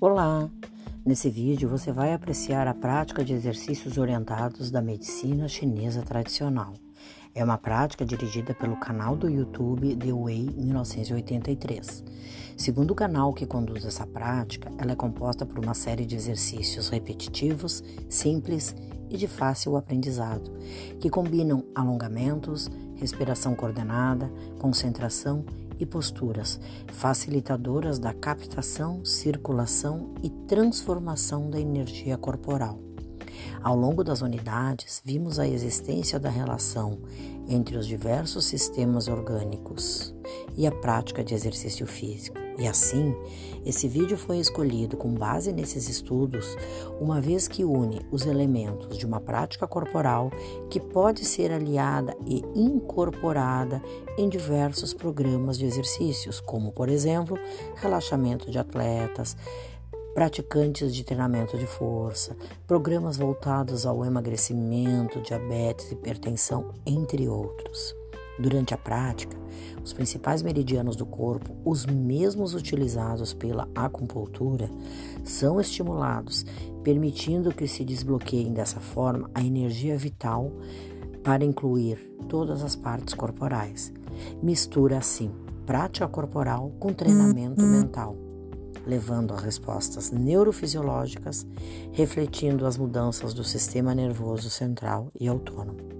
Olá! Nesse vídeo você vai apreciar a prática de exercícios orientados da medicina chinesa tradicional. É uma prática dirigida pelo canal do YouTube The Way 1983. Segundo o canal que conduz essa prática, ela é composta por uma série de exercícios repetitivos, simples e de fácil aprendizado, que combinam alongamentos, respiração coordenada, concentração e posturas, facilitadoras da captação, circulação e transformação da energia corporal. Ao longo das unidades, vimos a existência da relação entre os diversos sistemas orgânicos e a prática de exercício físico. E assim, esse vídeo foi escolhido com base nesses estudos, uma vez que une os elementos de uma prática corporal que pode ser aliada e incorporada em diversos programas de exercícios, como, por exemplo, relaxamento de atletas, praticantes de treinamento de força, programas voltados ao emagrecimento, diabetes, hipertensão, entre outros. Durante a prática, os principais meridianos do corpo, os mesmos utilizados pela acupuntura, são estimulados, permitindo que se desbloqueiem dessa forma a energia vital para incluir todas as partes corporais. Mistura assim prática corporal com treinamento mental levando a respostas neurofisiológicas, refletindo as mudanças do sistema nervoso central e autônomo.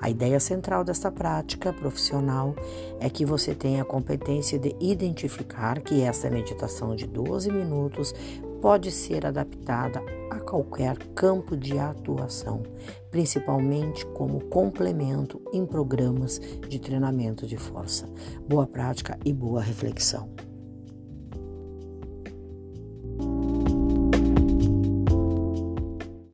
A ideia central desta prática profissional é que você tenha a competência de identificar que esta meditação de 12 minutos pode ser adaptada a qualquer campo de atuação, principalmente como complemento em programas de treinamento de força. Boa prática e boa reflexão.